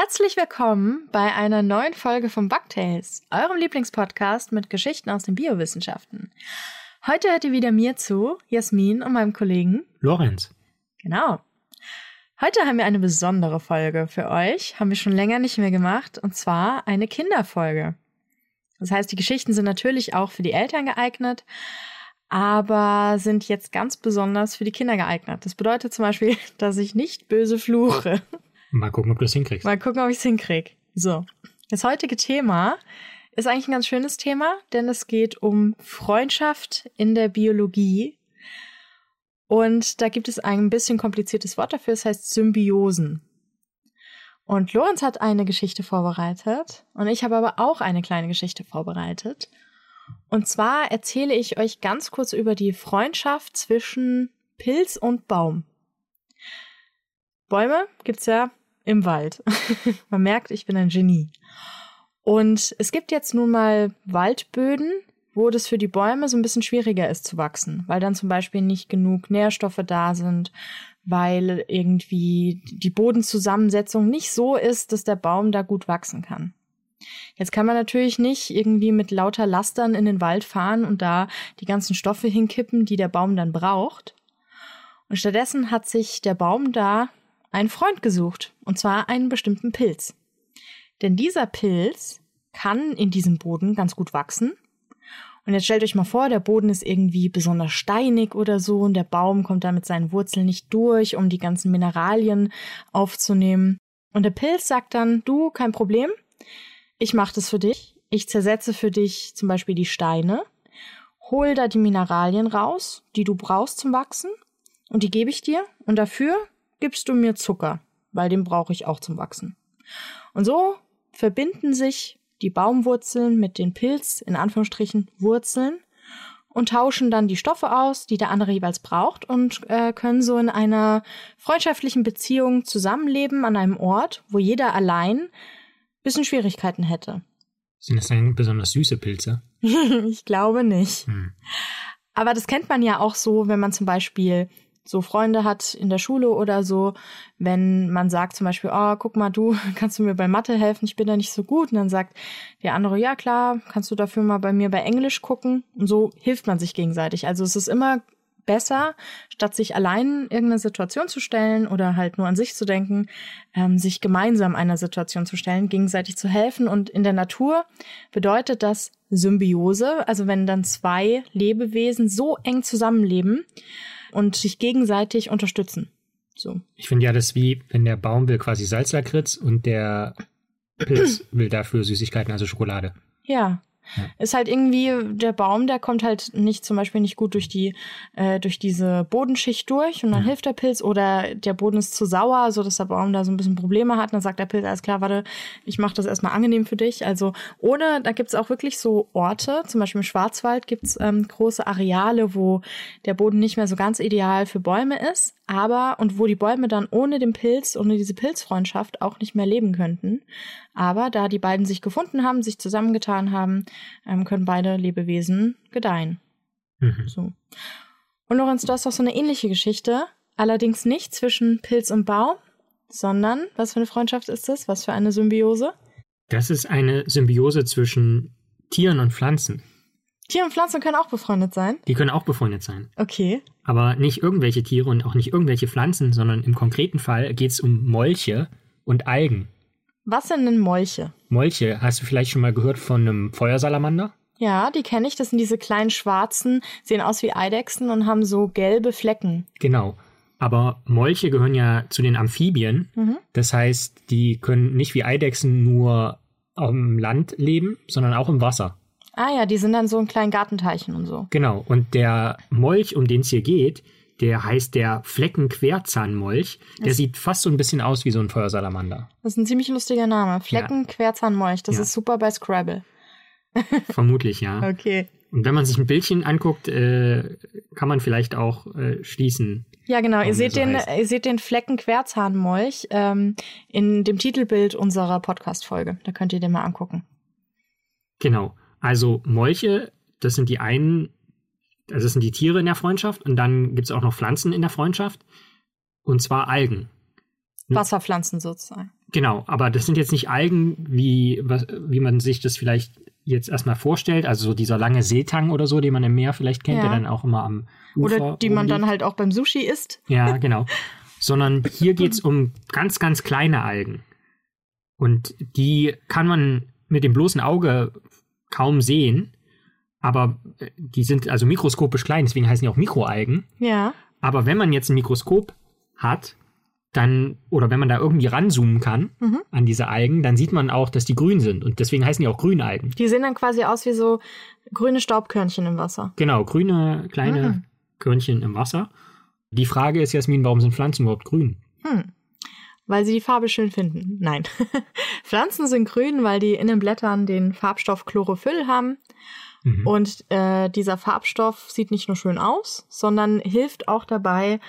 Herzlich willkommen bei einer neuen Folge von Bugtails, eurem Lieblingspodcast mit Geschichten aus den Biowissenschaften. Heute hört ihr wieder mir zu, Jasmin und meinem Kollegen Lorenz. Genau. Heute haben wir eine besondere Folge für euch, haben wir schon länger nicht mehr gemacht, und zwar eine Kinderfolge. Das heißt, die Geschichten sind natürlich auch für die Eltern geeignet, aber sind jetzt ganz besonders für die Kinder geeignet. Das bedeutet zum Beispiel, dass ich nicht böse fluche. Mal gucken, ob du es hinkriegst. Mal gucken, ob ich es hinkrieg. So. Das heutige Thema ist eigentlich ein ganz schönes Thema, denn es geht um Freundschaft in der Biologie. Und da gibt es ein bisschen kompliziertes Wort dafür, es heißt Symbiosen. Und Lorenz hat eine Geschichte vorbereitet und ich habe aber auch eine kleine Geschichte vorbereitet. Und zwar erzähle ich euch ganz kurz über die Freundschaft zwischen Pilz und Baum. Bäume gibt's ja im Wald. Man merkt, ich bin ein Genie. Und es gibt jetzt nun mal Waldböden, wo das für die Bäume so ein bisschen schwieriger ist zu wachsen, weil dann zum Beispiel nicht genug Nährstoffe da sind, weil irgendwie die Bodenzusammensetzung nicht so ist, dass der Baum da gut wachsen kann. Jetzt kann man natürlich nicht irgendwie mit lauter Lastern in den Wald fahren und da die ganzen Stoffe hinkippen, die der Baum dann braucht. Und stattdessen hat sich der Baum da einen Freund gesucht, und zwar einen bestimmten Pilz. Denn dieser Pilz kann in diesem Boden ganz gut wachsen. Und jetzt stellt euch mal vor, der Boden ist irgendwie besonders steinig oder so und der Baum kommt da mit seinen Wurzeln nicht durch, um die ganzen Mineralien aufzunehmen. Und der Pilz sagt dann, du, kein Problem, ich mache das für dich. Ich zersetze für dich zum Beispiel die Steine, hol da die Mineralien raus, die du brauchst zum Wachsen, und die gebe ich dir. Und dafür gibst du mir Zucker, weil den brauche ich auch zum Wachsen. Und so verbinden sich die Baumwurzeln mit den Pilz, in Anführungsstrichen, Wurzeln und tauschen dann die Stoffe aus, die der andere jeweils braucht und äh, können so in einer freundschaftlichen Beziehung zusammenleben an einem Ort, wo jeder allein bisschen Schwierigkeiten hätte. Sind das dann besonders süße Pilze? ich glaube nicht. Hm. Aber das kennt man ja auch so, wenn man zum Beispiel so Freunde hat in der Schule oder so, wenn man sagt zum Beispiel, oh, guck mal, du kannst du mir bei Mathe helfen, ich bin da nicht so gut. Und dann sagt der andere, ja klar, kannst du dafür mal bei mir bei Englisch gucken. Und so hilft man sich gegenseitig. Also es ist immer besser, statt sich allein irgendeine Situation zu stellen oder halt nur an sich zu denken, ähm, sich gemeinsam einer Situation zu stellen, gegenseitig zu helfen. Und in der Natur bedeutet das Symbiose, also wenn dann zwei Lebewesen so eng zusammenleben, und sich gegenseitig unterstützen. So. Ich finde ja, das ist wie, wenn der Baum will quasi Salzlakritz und der Pilz will dafür Süßigkeiten, also Schokolade. Ja. Ist halt irgendwie, der Baum, der kommt halt nicht zum Beispiel nicht gut durch die, äh, durch diese Bodenschicht durch und dann hilft der Pilz oder der Boden ist zu sauer, so dass der Baum da so ein bisschen Probleme hat. Und dann sagt der Pilz, alles klar, warte, ich mache das erstmal angenehm für dich. Also ohne, da gibt's auch wirklich so Orte, zum Beispiel im Schwarzwald gibt's ähm, große Areale, wo der Boden nicht mehr so ganz ideal für Bäume ist, aber und wo die Bäume dann ohne den Pilz, ohne diese Pilzfreundschaft auch nicht mehr leben könnten. Aber da die beiden sich gefunden haben, sich zusammengetan haben, ähm, können beide Lebewesen gedeihen. Mhm. So. Und Lorenz, du hast doch so eine ähnliche Geschichte, allerdings nicht zwischen Pilz und Baum, sondern was für eine Freundschaft ist das? Was für eine Symbiose? Das ist eine Symbiose zwischen Tieren und Pflanzen. Tiere und Pflanzen können auch befreundet sein? Die können auch befreundet sein. Okay. Aber nicht irgendwelche Tiere und auch nicht irgendwelche Pflanzen, sondern im konkreten Fall geht es um Molche und Algen. Was sind denn Molche? Molche, hast du vielleicht schon mal gehört von einem Feuersalamander? Ja, die kenne ich. Das sind diese kleinen schwarzen, sehen aus wie Eidechsen und haben so gelbe Flecken. Genau. Aber Molche gehören ja zu den Amphibien. Mhm. Das heißt, die können nicht wie Eidechsen nur auf dem Land leben, sondern auch im Wasser. Ah ja, die sind dann so in kleinen Gartenteichen und so. Genau. Und der Molch, um den es hier geht, der heißt der Fleckenquerzahnmolch. Der das sieht fast so ein bisschen aus wie so ein Feuersalamander. Das ist ein ziemlich lustiger Name. Fleckenquerzahnmolch. Das ja. ist super bei Scrabble. Vermutlich, ja. Okay. Und wenn man sich ein Bildchen anguckt, äh, kann man vielleicht auch äh, schließen. Ja, genau. Ihr seht, so den, ihr seht den Fleckenquerzahnmolch ähm, in dem Titelbild unserer Podcast-Folge. Da könnt ihr den mal angucken. Genau. Also Molche, das sind die einen also das sind die Tiere in der Freundschaft und dann gibt es auch noch Pflanzen in der Freundschaft und zwar Algen. Wasserpflanzen sozusagen. Genau, aber das sind jetzt nicht Algen, wie, wie man sich das vielleicht jetzt erstmal vorstellt, also so dieser lange Seetang oder so, den man im Meer vielleicht kennt, ja. der dann auch immer am Ufer Oder die man dann halt auch beim Sushi isst. Ja, genau. Sondern hier geht es um ganz, ganz kleine Algen. Und die kann man mit dem bloßen Auge kaum sehen, aber äh, die sind also mikroskopisch klein, deswegen heißen die auch Mikroalgen. Ja. Aber wenn man jetzt ein Mikroskop hat, dann, oder wenn man da irgendwie ranzoomen kann mhm. an diese Algen, dann sieht man auch, dass die grün sind. Und deswegen heißen die auch Grünalgen. Die sehen dann quasi aus wie so grüne Staubkörnchen im Wasser. Genau, grüne kleine mhm. Körnchen im Wasser. Die Frage ist, Jasmin, warum sind Pflanzen überhaupt grün? Hm. Weil sie die Farbe schön finden. Nein. Pflanzen sind grün, weil die in den Blättern den Farbstoff Chlorophyll haben. Mhm. Und äh, dieser Farbstoff sieht nicht nur schön aus, sondern hilft auch dabei,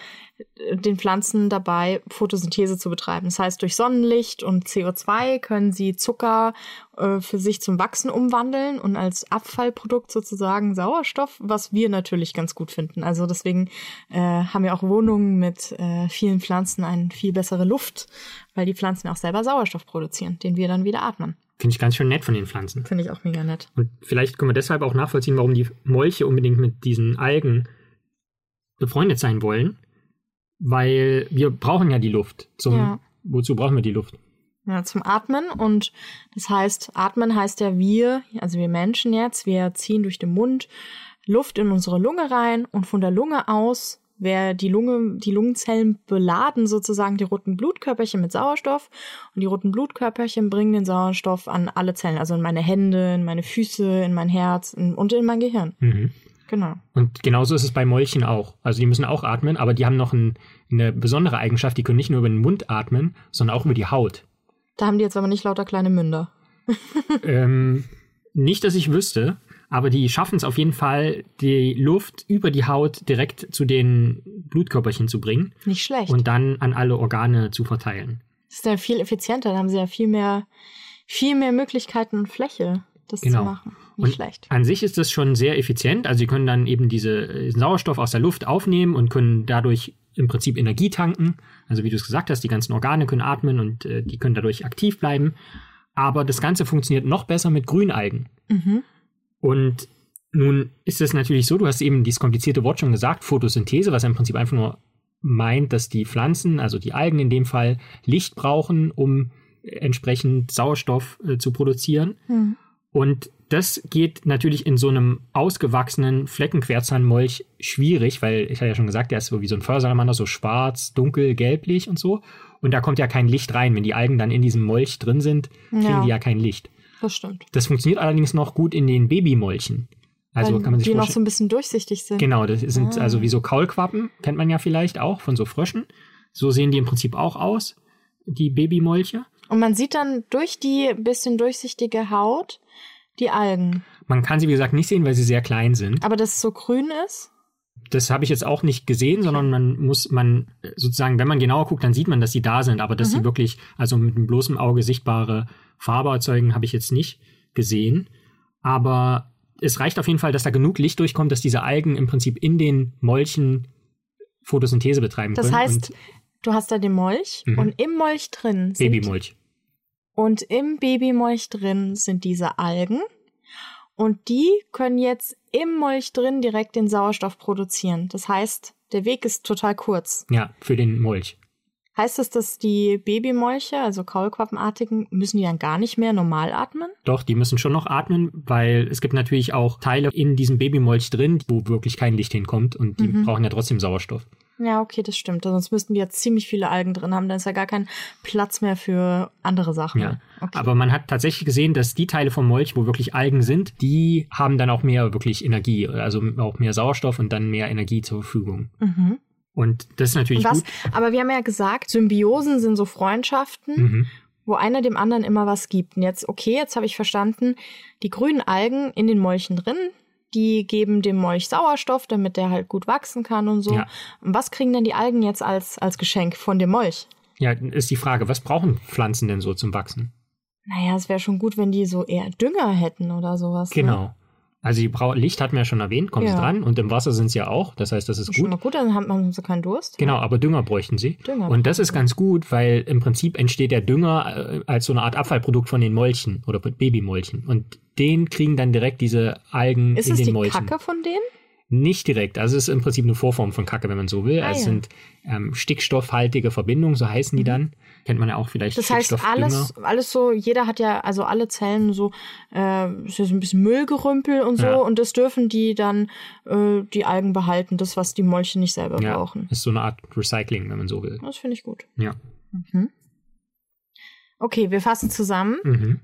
den Pflanzen dabei, Photosynthese zu betreiben. Das heißt, durch Sonnenlicht und CO2 können sie Zucker äh, für sich zum Wachsen umwandeln und als Abfallprodukt sozusagen Sauerstoff, was wir natürlich ganz gut finden. Also deswegen äh, haben wir auch Wohnungen mit äh, vielen Pflanzen eine viel bessere Luft, weil die Pflanzen auch selber Sauerstoff produzieren, den wir dann wieder atmen. Finde ich ganz schön nett von den Pflanzen. Finde ich auch mega nett. Und vielleicht können wir deshalb auch nachvollziehen, warum die Molche unbedingt mit diesen Algen befreundet sein wollen. Weil wir brauchen ja die Luft. Zum, ja. Wozu brauchen wir die Luft? Ja, zum Atmen. Und das heißt, atmen heißt ja wir, also wir Menschen jetzt, wir ziehen durch den Mund Luft in unsere Lunge rein und von der Lunge aus wer die Lunge, die Lungenzellen beladen sozusagen die roten Blutkörperchen mit Sauerstoff und die roten Blutkörperchen bringen den Sauerstoff an alle Zellen, also in meine Hände, in meine Füße, in mein Herz in, und in mein Gehirn. Mhm. Genau. Und genauso ist es bei Molchen auch. Also die müssen auch atmen, aber die haben noch ein, eine besondere Eigenschaft, die können nicht nur über den Mund atmen, sondern auch über die Haut. Da haben die jetzt aber nicht lauter kleine Münder. ähm, nicht, dass ich wüsste. Aber die schaffen es auf jeden Fall, die Luft über die Haut direkt zu den Blutkörperchen zu bringen. Nicht schlecht. Und dann an alle Organe zu verteilen. Das ist dann viel effizienter, da haben sie ja viel mehr, viel mehr Möglichkeiten und Fläche, das genau. zu machen. Nicht und schlecht. An sich ist das schon sehr effizient. Also sie können dann eben diese äh, Sauerstoff aus der Luft aufnehmen und können dadurch im Prinzip Energie tanken. Also wie du es gesagt hast, die ganzen Organe können atmen und äh, die können dadurch aktiv bleiben. Aber das Ganze funktioniert noch besser mit Grünalgen. Mhm. Und nun ist es natürlich so, du hast eben dieses komplizierte Wort schon gesagt, Photosynthese, was im Prinzip einfach nur meint, dass die Pflanzen, also die Algen in dem Fall, Licht brauchen, um entsprechend Sauerstoff äh, zu produzieren. Mhm. Und das geht natürlich in so einem ausgewachsenen Fleckenquerzahnmolch schwierig, weil ich hatte ja schon gesagt, der ist so wie so ein Feuersalamander, so schwarz, dunkel, gelblich und so. Und da kommt ja kein Licht rein. Wenn die Algen dann in diesem Molch drin sind, kriegen ja. die ja kein Licht. Das stimmt. Das funktioniert allerdings noch gut in den Babymolchen. Also Weil kann man sich die noch so ein bisschen durchsichtig sind. Genau, das sind ah. also wie so Kaulquappen, kennt man ja vielleicht auch von so Fröschen. So sehen die im Prinzip auch aus, die Babymolche. Und man sieht dann durch die bisschen durchsichtige Haut die Algen. Man kann sie, wie gesagt, nicht sehen, weil sie sehr klein sind. Aber dass es so grün ist? Das habe ich jetzt auch nicht gesehen, sondern man muss, man sozusagen, wenn man genauer guckt, dann sieht man, dass sie da sind, aber dass mhm. sie wirklich, also mit dem bloßen Auge sichtbare Farbe erzeugen, habe ich jetzt nicht gesehen. Aber es reicht auf jeden Fall, dass da genug Licht durchkommt, dass diese Algen im Prinzip in den Molchen Photosynthese betreiben das können. Das heißt, du hast da den Molch mhm. und im Molch drin sind Babymolch. Und im Babymolch drin sind diese Algen und die können jetzt im Molch drin direkt den Sauerstoff produzieren. Das heißt, der Weg ist total kurz. Ja, für den Molch. Heißt das, dass die Babymolche, also Kaulquappenartigen, müssen die dann gar nicht mehr normal atmen? Doch, die müssen schon noch atmen, weil es gibt natürlich auch Teile in diesem Babymolch drin, wo wirklich kein Licht hinkommt und die mhm. brauchen ja trotzdem Sauerstoff. Ja, okay, das stimmt. Sonst müssten wir jetzt ziemlich viele Algen drin haben. Dann ist ja gar kein Platz mehr für andere Sachen. Ja. Okay. Aber man hat tatsächlich gesehen, dass die Teile vom Molch, wo wirklich Algen sind, die haben dann auch mehr wirklich Energie, also auch mehr Sauerstoff und dann mehr Energie zur Verfügung. Mhm. Und das ist natürlich was, gut. Aber wir haben ja gesagt, Symbiosen sind so Freundschaften, mhm. wo einer dem anderen immer was gibt. Und jetzt, okay, jetzt habe ich verstanden, die grünen Algen in den Molchen drin, die geben dem Molch Sauerstoff, damit der halt gut wachsen kann und so. Ja. Und was kriegen denn die Algen jetzt als, als Geschenk von dem Molch? Ja, ist die Frage, was brauchen Pflanzen denn so zum Wachsen? Naja, es wäre schon gut, wenn die so eher Dünger hätten oder sowas. Ne? Genau. Ne? Also die Brau Licht hatten wir ja schon erwähnt, kommen Ja. sie dran. Und im Wasser sind sie ja auch. Das heißt, das ist Schon gut. mal gut, dann haben haben sie keinen Durst. Genau, aber Dünger bräuchten sie. Dünger Und das ist ganz gut, weil im Prinzip entsteht der Dünger äh, als so eine Art Abfallprodukt von den Molchen oder Babymolchen. Und den kriegen dann direkt diese Algen Ist in es den die Molchen. Kacke von denen? Nicht direkt. Also es ist im Prinzip eine Vorform von Kacke, wenn man so will. Ah, es ja. sind ähm, stickstoffhaltige Verbindungen, so heißen die dann. Kennt man ja auch vielleicht. Mhm. Das heißt, alles, alles so, jeder hat ja, also alle Zellen so, äh, ist ja so ein bisschen Müllgerümpel und so, Ja. und das dürfen die dann, äh, die Algen behalten, das, was die Molche nicht selber ja, brauchen. ist so eine Art Recycling, wenn man so will. Das finde ich gut. Ja. Mhm. Okay, wir fassen zusammen. Mhm.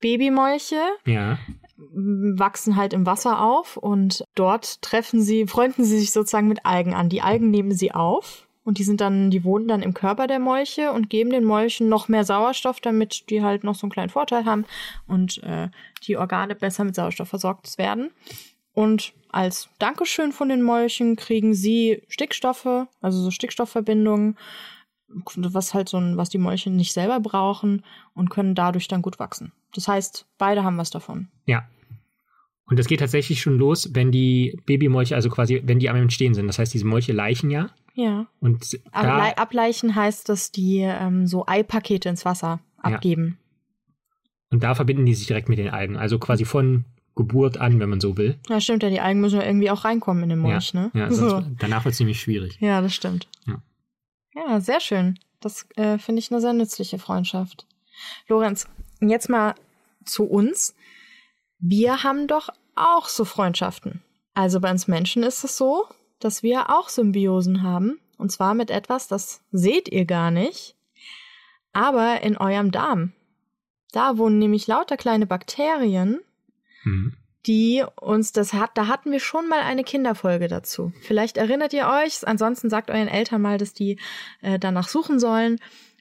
Babymolche Ja. Wachsen halt im Wasser auf und dort treffen sie, freunden sie sich sozusagen mit Algen an. Die Algen nehmen sie auf und die sind dann, die wohnen dann im Körper der Molche und geben den Molchen noch mehr Sauerstoff, damit die halt noch so einen kleinen Vorteil haben und äh, die Organe besser mit Sauerstoff versorgt werden. Und als Dankeschön von den Molchen kriegen sie Stickstoffe, also so Stickstoffverbindungen, was halt so ein, was die Molche nicht selber brauchen und können dadurch dann gut wachsen. Das heißt, beide haben was davon. Ja. Und das geht tatsächlich schon los, wenn die Babymolche, also quasi, wenn die am Entstehen sind. Das heißt, diese Molche leichen ja. Ja. Und da, Ablei Ableichen heißt, dass die ähm, so Eipakete ins Wasser Ja. abgeben. und da verbinden die sich direkt mit den Algen. Also quasi von Geburt an, wenn man so will. Ja, stimmt ja, die Algen müssen ja irgendwie auch reinkommen in den Molch, ja, ne? ja, so. sonst, danach wird es ziemlich schwierig. ja, das stimmt. Ja. Ja, sehr schön. Das äh, finde ich eine sehr nützliche Freundschaft. Lorenz, jetzt mal zu uns. Wir haben doch auch so Freundschaften. Also bei uns Menschen ist es so, dass wir auch Symbiosen haben. Und zwar mit etwas, das seht ihr gar nicht, aber in eurem Darm. Da wohnen nämlich lauter kleine Bakterien, Mhm. die uns das hat, da hatten wir schon mal eine Kinderfolge dazu. Vielleicht erinnert ihr euch, ansonsten sagt euren Eltern mal, dass die äh, danach suchen sollen.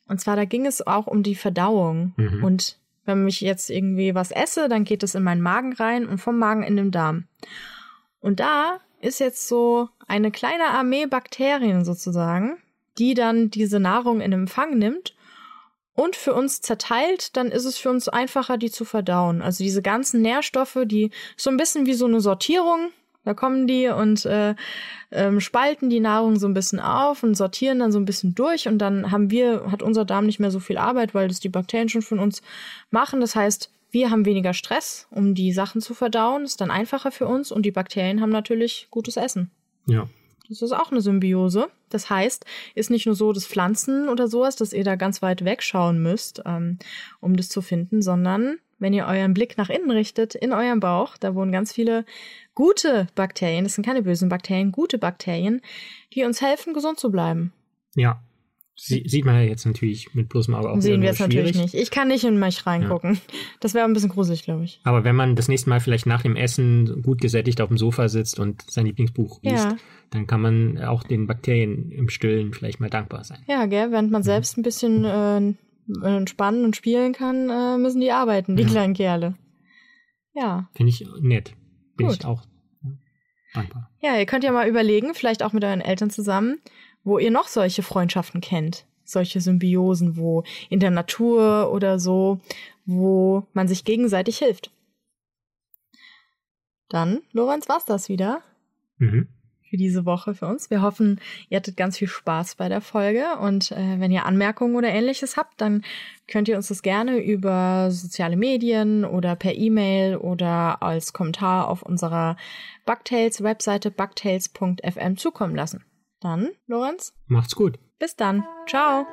Und zwar, da ging es auch um die Verdauung. Mhm. Und wenn ich jetzt irgendwie was esse, dann geht es in meinen Magen rein und vom Magen in den Darm. Und da ist jetzt so eine kleine Armee Bakterien sozusagen, die dann diese Nahrung in Empfang nimmt und für uns zerteilt, dann ist es für uns einfacher, die zu verdauen. Also diese ganzen Nährstoffe, die so ein bisschen wie so eine Sortierung, da kommen die und äh, ähm, spalten die Nahrung so ein bisschen auf und sortieren dann so ein bisschen durch und dann haben wir, hat unser Darm nicht mehr so viel Arbeit, weil das die Bakterien schon von uns machen. Das heißt, wir haben weniger Stress, um die Sachen zu verdauen, ist dann einfacher für uns und die Bakterien haben natürlich gutes Essen. Ja. Das ist auch eine Symbiose. Das heißt, ist nicht nur so, dass Pflanzen oder sowas, dass ihr da ganz weit wegschauen müsst, ähm, um das zu finden, sondern wenn ihr euren Blick nach innen richtet, in eurem Bauch, da wohnen ganz viele gute Bakterien, das sind keine bösen Bakterien, gute Bakterien, die uns helfen, gesund zu bleiben. Ja. Sie, sieht man ja jetzt natürlich mit bloßem Auge auch Sehen wir jetzt natürlich nicht. Ich kann nicht in mich reingucken. Das wäre ein bisschen gruselig, glaube ich. Aber wenn man das nächste Mal vielleicht nach dem Essen gut gesättigt auf dem Sofa sitzt und sein Lieblingsbuch liest, Ja. dann kann man auch den Bakterien im Stillen vielleicht mal dankbar sein. Ja, gell, während man selbst ein bisschen äh, entspannen und spielen kann, äh, müssen die arbeiten, die Ja. kleinen Kerle. Ja. Finde ich nett. Bin Gut. ich auch dankbar. Ja, ihr könnt ja mal überlegen, vielleicht auch mit euren Eltern zusammen, wo ihr noch solche Freundschaften kennt. Solche Symbiosen, wo in der Natur oder so, wo man sich gegenseitig hilft. Dann, Lorenz, war's das wieder Mhm. Für diese Woche für uns. Wir hoffen, ihr hattet ganz viel Spaß bei der Folge und äh, wenn ihr Anmerkungen oder ähnliches habt, dann könnt ihr uns das gerne über soziale Medien oder per E-Mail oder als Kommentar auf unserer Bugtails Webseite bugtails.fm zukommen lassen. Dann, Lorenz, Macht's gut. bis dann. Ciao.